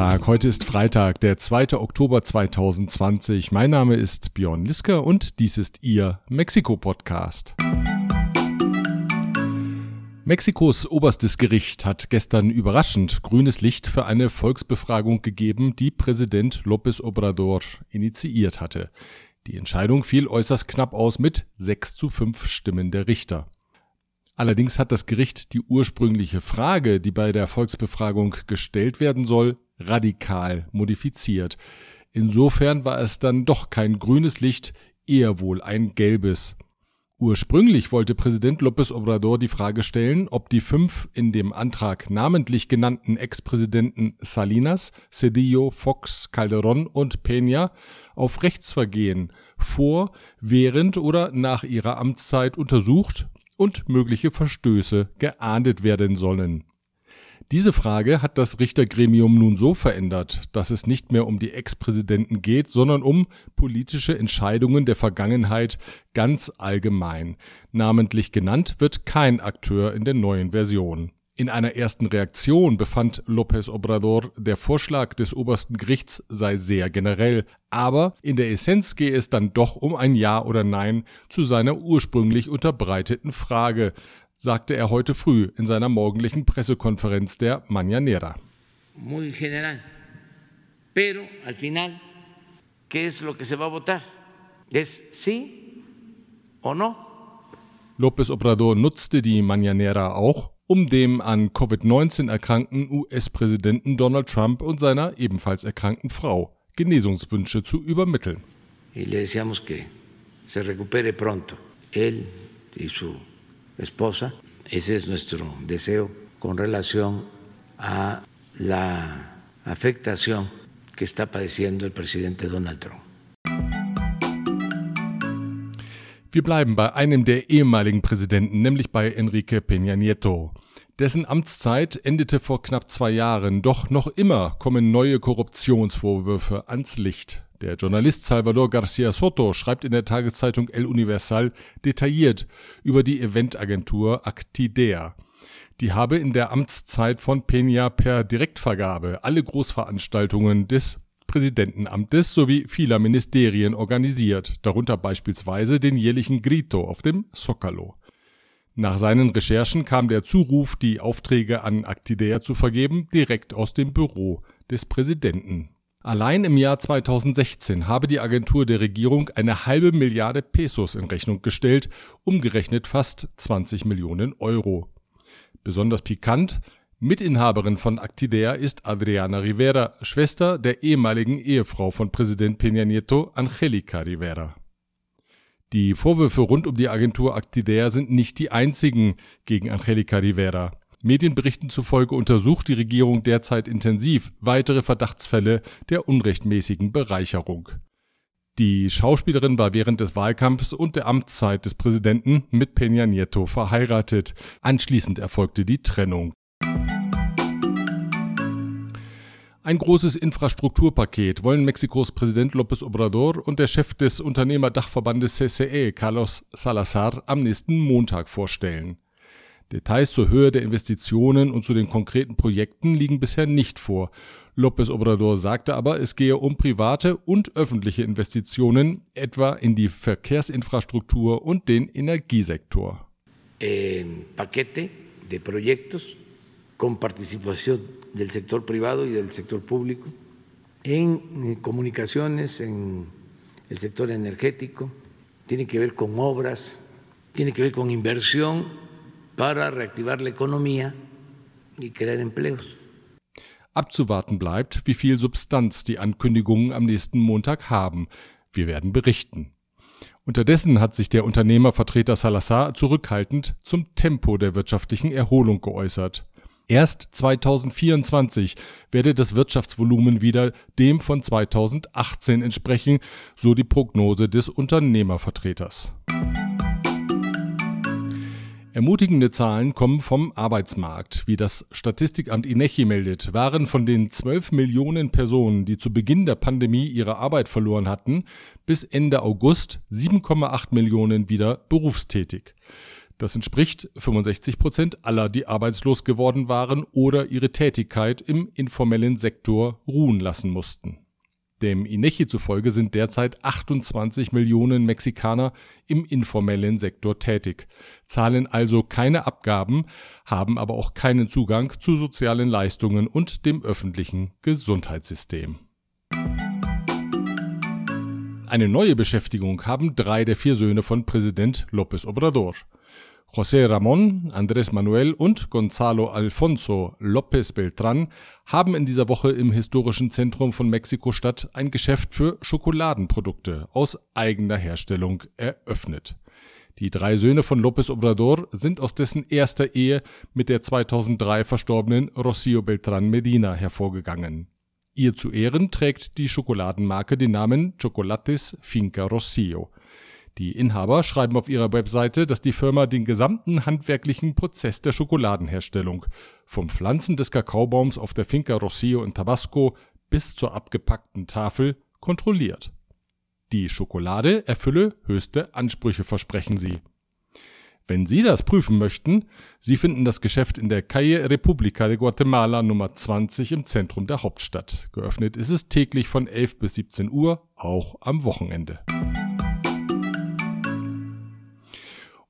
Tag. Heute ist Freitag, der 2. Oktober 2020. Mein Name ist Björn Liske und dies ist Ihr Mexiko-Podcast. Mexikos oberstes Gericht hat gestern überraschend grünes Licht für eine Volksbefragung gegeben, die Präsident López Obrador initiiert hatte. Die Entscheidung fiel äußerst knapp aus mit 6 zu 5 Stimmen der Richter. Allerdings hat das Gericht die ursprüngliche Frage, die bei der Volksbefragung gestellt werden soll, radikal modifiziert. Insofern war es dann doch kein grünes Licht, eher wohl ein gelbes. Ursprünglich wollte Präsident López Obrador die Frage stellen, ob die fünf in dem Antrag namentlich genannten Ex-Präsidenten Salinas, Cedillo, Fox, Calderón und Peña auf Rechtsvergehen vor, während oder nach ihrer Amtszeit untersucht und mögliche Verstöße geahndet werden sollen. Diese Frage hat das Richtergremium nun so verändert, dass es nicht mehr um die Ex-Präsidenten geht, sondern um politische Entscheidungen der Vergangenheit ganz allgemein. Namentlich genannt wird kein Akteur in der neuen Version. In einer ersten Reaktion befand López Obrador, der Vorschlag des obersten Gerichts sei sehr generell, aber in der Essenz gehe es dann doch um ein Ja oder Nein zu seiner ursprünglich unterbreiteten Frage, sagte er heute früh in seiner morgendlichen Pressekonferenz der Mañanera. Muy general. Pero al final, ¿qué es lo que se va a votar? ¿Es sí o no? López Obrador nutzte die Mañanera auch, um dem an Covid-19 erkrankten US-Präsidenten Donald Trump und seiner ebenfalls erkrankten Frau Genesungswünsche zu übermitteln. Y le deseamos que se recupere pronto, él y su esposa. Ese es nuestro deseo con relación a la afectación que está padeciendo el presidente Donald Trump. Wir bleiben bei einem der ehemaligen Präsidenten, nämlich bei Enrique Peña Nieto. Dessen Amtszeit endete vor knapp zwei Jahren, doch noch immer kommen neue Korruptionsvorwürfe ans Licht. Der Journalist Salvador Garcia Soto schreibt in der Tageszeitung El Universal detailliert über die Eventagentur Actidea. Die habe in der Amtszeit von Peña per Direktvergabe alle Großveranstaltungen des Präsidentenamtes sowie vieler Ministerien organisiert, darunter beispielsweise den jährlichen Grito auf dem Zocalo. Nach seinen Recherchen kam der Zuruf, die Aufträge an Actidea zu vergeben, direkt aus dem Büro des Präsidenten. Allein im Jahr 2016 habe die Agentur der Regierung eine halbe Milliarde Pesos in Rechnung gestellt, umgerechnet fast 20 Millionen Euro. Besonders pikant, Mitinhaberin von Actidea ist Adriana Rivera, Schwester der ehemaligen Ehefrau von Präsident Peña Nieto, Angelica Rivera. Die Vorwürfe rund um die Agentur Actidea sind nicht die einzigen gegen Angelica Rivera. Medienberichten zufolge untersucht die Regierung derzeit intensiv weitere Verdachtsfälle der unrechtmäßigen Bereicherung. Die Schauspielerin war während des Wahlkampfs und der Amtszeit des Präsidenten mit Peña Nieto verheiratet. Anschließend erfolgte die Trennung. Ein großes Infrastrukturpaket wollen Mexikos Präsident López Obrador und der Chef des Unternehmerdachverbandes CCE, Carlos Salazar, am nächsten Montag vorstellen. Details zur Höhe der Investitionen und zu den konkreten Projekten liegen bisher nicht vor. López Obrador sagte aber, es gehe um private und öffentliche Investitionen, etwa in die Verkehrsinfrastruktur und den Energiesektor. En paquete de proyectos con participación del sector privado y del sector público, en eh, comunicaciones, en el sector energético, tiene que ver con obras, tiene que ver con inversión para reactivar la economía y crear empleos. Abzuwarten bleibt, wie viel Substanz die Ankündigungen am nächsten Montag haben. Wir werden berichten. Unterdessen hat sich der Unternehmervertreter Salazar zurückhaltend zum Tempo der wirtschaftlichen Erholung geäußert. Erst 2024 werde das Wirtschaftsvolumen wieder dem von 2018 entsprechen, so die Prognose des Unternehmervertreters. Ermutigende Zahlen kommen vom Arbeitsmarkt. Wie das Statistikamt INECHI meldet, waren von den 12 Millionen Personen, die zu Beginn der Pandemie ihre Arbeit verloren hatten, bis Ende August 7,8 Millionen wieder berufstätig. Das entspricht 65 Prozent aller, die arbeitslos geworden waren oder ihre Tätigkeit im informellen Sektor ruhen lassen mussten. Dem INECHI zufolge sind derzeit 28 Millionen Mexikaner im informellen Sektor tätig, zahlen also keine Abgaben, haben aber auch keinen Zugang zu sozialen Leistungen und dem öffentlichen Gesundheitssystem. Eine neue Beschäftigung haben drei der vier Söhne von Präsident López Obrador. José Ramón, Andrés Manuel und Gonzalo Alfonso López Beltrán haben in dieser Woche im historischen Zentrum von Mexiko-Stadt ein Geschäft für Schokoladenprodukte aus eigener Herstellung eröffnet. Die drei Söhne von López Obrador sind aus dessen erster Ehe mit der 2003 verstorbenen Rocío Beltrán Medina hervorgegangen. Ihr zu Ehren trägt die Schokoladenmarke den Namen Chocolates Finca Rocío. Die Inhaber schreiben auf ihrer Webseite, dass die Firma den gesamten handwerklichen Prozess der Schokoladenherstellung, vom Pflanzen des Kakaobaums auf der Finca Rocío in Tabasco bis zur abgepackten Tafel, kontrolliert. Die Schokolade erfülle höchste Ansprüche, versprechen sie. Wenn Sie das prüfen möchten, Sie finden das Geschäft in der Calle República de Guatemala Nummer 20 im Zentrum der Hauptstadt. Geöffnet ist es täglich von 11 bis 17 Uhr, auch am Wochenende.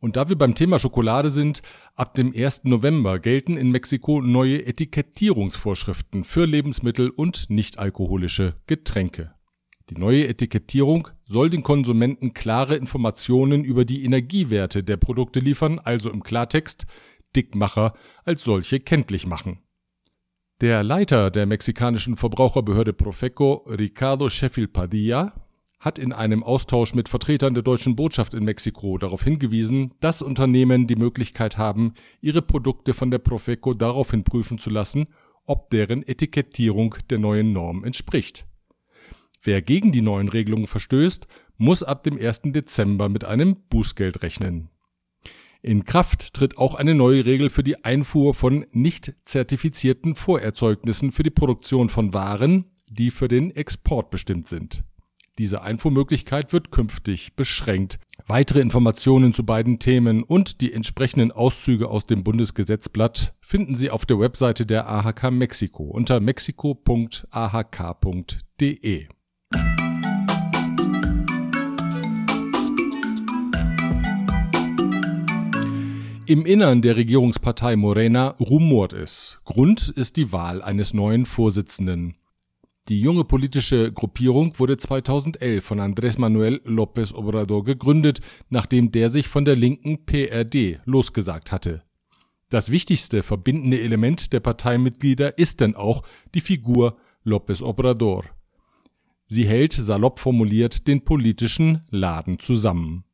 Und da wir beim Thema Schokolade sind, ab dem 1. November gelten in Mexiko neue Etikettierungsvorschriften für Lebensmittel und nichtalkoholische Getränke. Die neue Etikettierung soll den Konsumenten klare Informationen über die Energiewerte der Produkte liefern, also im Klartext Dickmacher als solche kenntlich machen. Der Leiter der mexikanischen Verbraucherbehörde Profeco, Ricardo Sheffield Padilla, hat in einem Austausch mit Vertretern der deutschen Botschaft in Mexiko darauf hingewiesen, dass Unternehmen die Möglichkeit haben, ihre Produkte von der Profeco daraufhin prüfen zu lassen, ob deren Etikettierung der neuen Norm entspricht. Wer gegen die neuen Regelungen verstößt, muss ab dem 1. Dezember mit einem Bußgeld rechnen. In Kraft tritt auch eine neue Regel für die Einfuhr von nicht zertifizierten Vorerzeugnissen für die Produktion von Waren, die für den Export bestimmt sind. Diese Einfuhrmöglichkeit wird künftig beschränkt. Weitere Informationen zu beiden Themen und die entsprechenden Auszüge aus dem Bundesgesetzblatt finden Sie auf der Webseite der AHK Mexiko unter mexiko.ahk.de. Im Innern der Regierungspartei Morena rumort es. Grund ist die Wahl eines neuen Vorsitzenden. Die junge politische Gruppierung wurde 2011 von Andrés Manuel López Obrador gegründet, nachdem der sich von der linken PRD losgesagt hatte. Das wichtigste verbindende Element der Parteimitglieder ist denn auch die Figur López Obrador. Sie hält, salopp formuliert, den politischen Laden zusammen.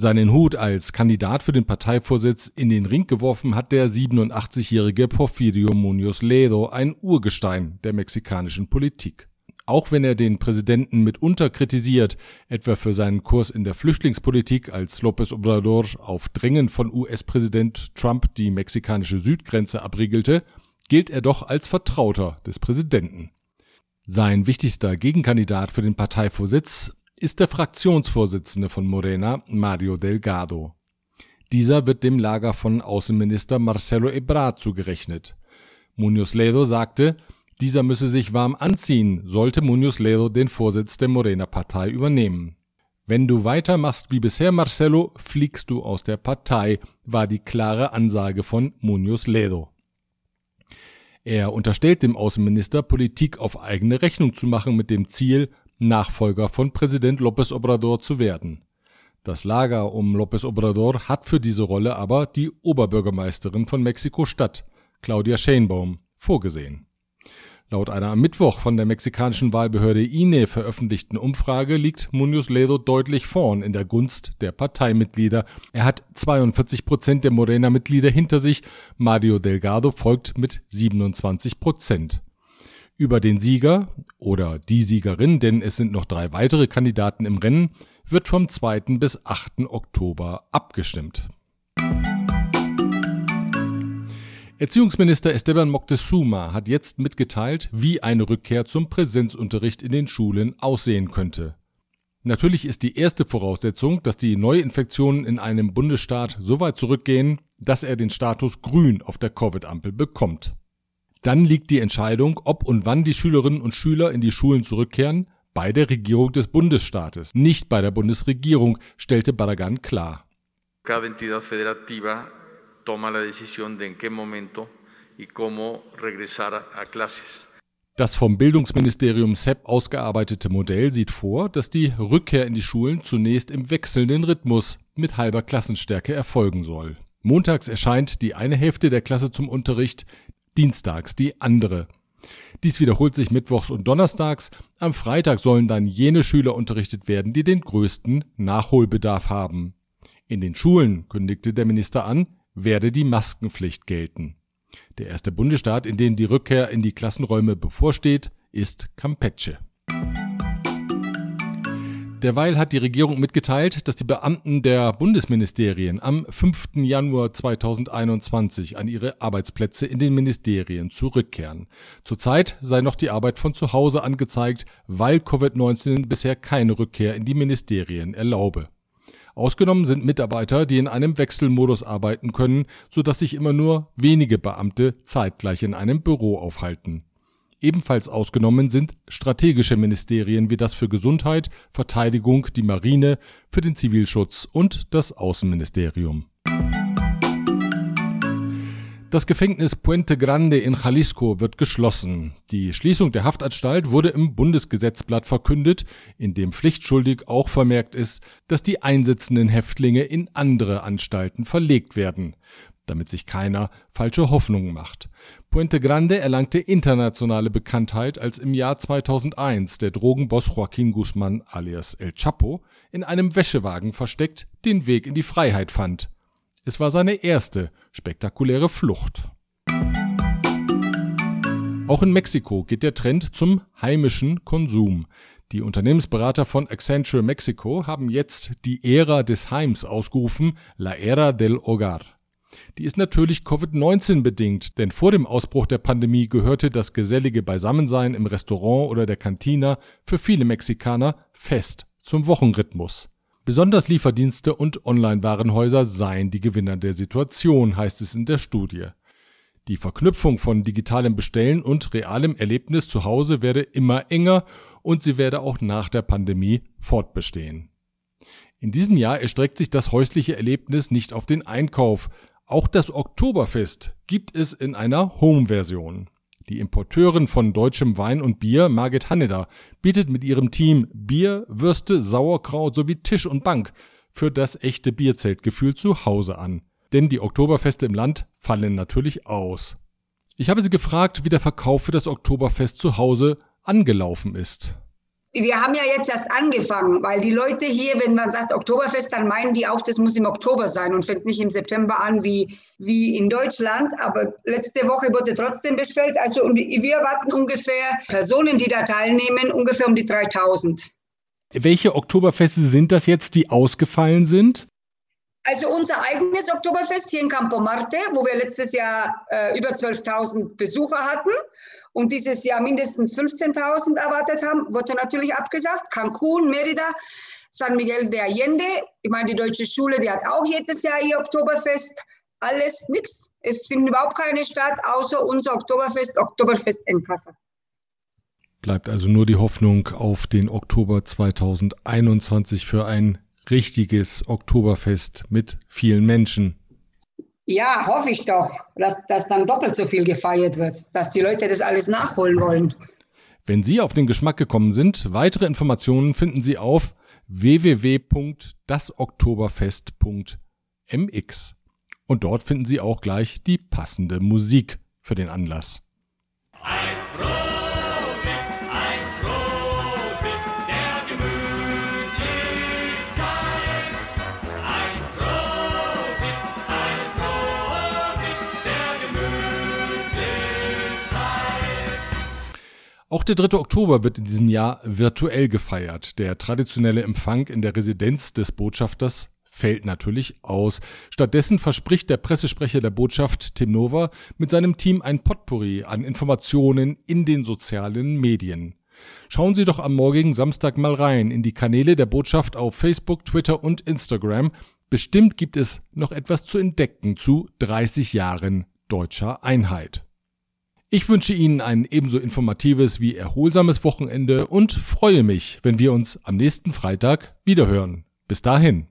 Seinen Hut als Kandidat für den Parteivorsitz in den Ring geworfen hat der 87-jährige Porfirio Munoz Ledo, ein Urgestein der mexikanischen Politik. Auch wenn er den Präsidenten mitunter kritisiert, etwa für seinen Kurs in der Flüchtlingspolitik, als López Obrador auf Drängen von US-Präsident Trump die mexikanische Südgrenze abriegelte, gilt er doch als Vertrauter des Präsidenten. Sein wichtigster Gegenkandidat für den Parteivorsitz ist der Fraktionsvorsitzende von Morena, Mario Delgado. Dieser wird dem Lager von Außenminister Marcelo Ebrard zugerechnet. Munoz Ledo sagte, dieser müsse sich warm anziehen, sollte Munoz Ledo den Vorsitz der Morena-Partei übernehmen. Wenn du weitermachst wie bisher, Marcelo, fliegst du aus der Partei, war die klare Ansage von Munoz Ledo. Er unterstellt dem Außenminister, Politik auf eigene Rechnung zu machen mit dem Ziel, Nachfolger von Präsident López Obrador zu werden. Das Lager um López Obrador hat für diese Rolle aber die Oberbürgermeisterin von Mexiko-Stadt, Claudia Sheinbaum, vorgesehen. Laut einer am Mittwoch von der mexikanischen Wahlbehörde INE veröffentlichten Umfrage liegt Munoz Ledo deutlich vorn in der Gunst der Parteimitglieder. Er hat 42 Prozent der Morena-Mitglieder hinter sich, Mario Delgado folgt mit 27 Prozent über den Sieger oder die Siegerin, denn es sind noch drei weitere Kandidaten im Rennen, wird vom 2. bis 8. Oktober abgestimmt. Erziehungsminister Esteban Moctezuma hat jetzt mitgeteilt, wie eine Rückkehr zum Präsenzunterricht in den Schulen aussehen könnte. Natürlich ist die erste Voraussetzung, dass die Neuinfektionen in einem Bundesstaat so weit zurückgehen, dass er den Status grün auf der Covid-Ampel bekommt. Dann liegt die Entscheidung, ob und wann die Schülerinnen und Schüler in die Schulen zurückkehren, bei der Regierung des Bundesstaates, nicht bei der Bundesregierung, stellte Barragan klar. Cada entidad federativa toma la decisión de en qué momento y cómo regresar a clases. Das vom Bildungsministerium SEP ausgearbeitete Modell sieht vor, dass die Rückkehr in die Schulen zunächst im wechselnden Rhythmus mit halber Klassenstärke erfolgen soll. Montags erscheint die eine Hälfte der Klasse zum Unterricht, dienstags die andere. Dies wiederholt sich mittwochs und donnerstags. Am Freitag sollen dann jene Schüler unterrichtet werden, die den größten Nachholbedarf haben. In den Schulen, kündigte der Minister an, werde die Maskenpflicht gelten. Der erste Bundesstaat, in dem die Rückkehr in die Klassenräume bevorsteht, ist Campeche. Derweil hat die Regierung mitgeteilt, dass die Beamten der Bundesministerien am 5. Januar 2021 an ihre Arbeitsplätze in den Ministerien zurückkehren. Zurzeit sei noch die Arbeit von zu Hause angezeigt, weil Covid-19 bisher keine Rückkehr in die Ministerien erlaube. Ausgenommen sind Mitarbeiter, die in einem Wechselmodus arbeiten können, sodass sich immer nur wenige Beamte zeitgleich in einem Büro aufhalten. Ebenfalls ausgenommen sind strategische Ministerien wie das für Gesundheit, Verteidigung, die Marine, für den Zivilschutz und das Außenministerium. Das Gefängnis Puente Grande in Jalisco wird geschlossen. Die Schließung der Haftanstalt wurde im Bundesgesetzblatt verkündet, in dem pflichtschuldig auch vermerkt ist, dass die einsitzenden Häftlinge in andere Anstalten verlegt werden, damit sich keiner falsche Hoffnungen macht. Puente Grande erlangte internationale Bekanntheit, als im Jahr 2001 der Drogenboss Joaquin Guzman alias El Chapo in einem Wäschewagen versteckt den Weg in die Freiheit fand. Es war seine erste spektakuläre Flucht. Auch in Mexiko geht der Trend zum heimischen Konsum. Die Unternehmensberater von Accenture Mexico haben jetzt die Ära des Heims ausgerufen, La Era del Hogar. Die ist natürlich Covid-19 bedingt, denn vor dem Ausbruch der Pandemie gehörte das gesellige Beisammensein im Restaurant oder der Kantina für viele Mexikaner fest zum Wochenrhythmus. Besonders Lieferdienste und Online-Warenhäuser seien die Gewinner der Situation, heißt es in der Studie. Die Verknüpfung von digitalem Bestellen und realem Erlebnis zu Hause werde immer enger und sie werde auch nach der Pandemie fortbestehen. In diesem Jahr erstreckt sich das häusliche Erlebnis nicht auf den Einkauf. Auch das Oktoberfest gibt es in einer Home-Version. Die Importeurin von deutschem Wein und Bier, Margit Hanneder, bietet mit ihrem Team Bier, Würste, Sauerkraut sowie Tisch und Bank für das echte Bierzeltgefühl zu Hause an. Denn die Oktoberfeste im Land fallen natürlich aus. Ich habe sie gefragt, wie der Verkauf für das Oktoberfest zu Hause angelaufen ist wir haben ja jetzt erst angefangen, weil die Leute hier, wenn man sagt Oktoberfest, dann meinen die auch, das muss im Oktober sein und fängt nicht im September an wie, wie in Deutschland. Aber letzte Woche wurde trotzdem bestellt. Also wir erwarten ungefähr Personen, die da teilnehmen, ungefähr um die 3000. Welche Oktoberfeste sind das jetzt, die ausgefallen sind? Also unser eigenes Oktoberfest hier in Campo Marte, wo wir letztes Jahr äh, über 12.000 Besucher hatten und dieses Jahr mindestens 15.000 erwartet haben, wurde natürlich abgesagt. Cancun, Merida, San Miguel de Allende, ich meine, die deutsche Schule, die hat auch jedes Jahr ihr Oktoberfest. Alles, nichts. Es findet überhaupt keine statt, außer unser Oktoberfest, Oktoberfest in Kassel. Bleibt also nur die Hoffnung auf den Oktober 2021 für ein richtiges Oktoberfest mit vielen Menschen. Ja, hoffe ich doch, dass, dass dann doppelt so viel gefeiert wird, dass die Leute das alles nachholen wollen. Wenn Sie auf den Geschmack gekommen sind, weitere Informationen finden Sie auf www.dasoktoberfest.mx. Und dort finden Sie auch gleich die passende Musik für den Anlass. Ein Auch der 3. Oktober wird in diesem Jahr virtuell gefeiert. Der traditionelle Empfang in der Residenz des Botschafters fällt natürlich aus. Stattdessen verspricht der Pressesprecher der Botschaft Tim Nova mit seinem Team ein Potpourri an Informationen in den sozialen Medien. Schauen Sie doch am morgigen Samstag mal rein in die Kanäle der Botschaft auf Facebook, Twitter und Instagram. Bestimmt gibt es noch etwas zu entdecken zu 30 Jahren deutscher Einheit. Ich wünsche Ihnen ein ebenso informatives wie erholsames Wochenende und freue mich, wenn wir uns am nächsten Freitag wiederhören. Bis dahin.